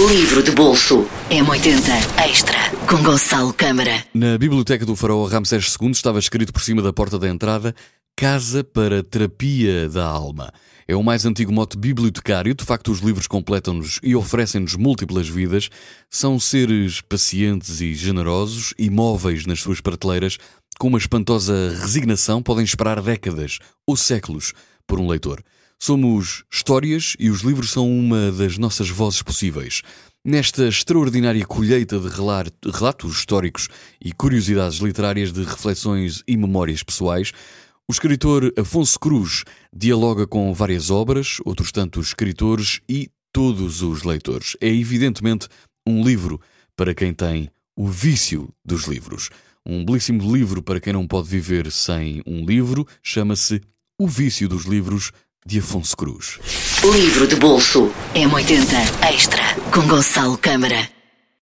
Livro de bolso M80 Extra com Gonçalo Câmara. Na biblioteca do faraó Ramsés II estava escrito por cima da porta da entrada Casa para Terapia da Alma. É o mais antigo mote bibliotecário. De facto, os livros completam-nos e oferecem-nos múltiplas vidas. São seres pacientes e generosos, imóveis nas suas prateleiras, com uma espantosa resignação, podem esperar décadas ou séculos por um leitor. Somos histórias e os livros são uma das nossas vozes possíveis. Nesta extraordinária colheita de relatos históricos e curiosidades literárias de reflexões e memórias pessoais, o escritor Afonso Cruz dialoga com várias obras, outros tantos escritores e todos os leitores. É evidentemente um livro para quem tem o vício dos livros. Um belíssimo livro para quem não pode viver sem um livro, chama-se O Vício dos Livros, de Afonso Cruz. Livro de bolso M80 Extra com Gonçalo Câmara.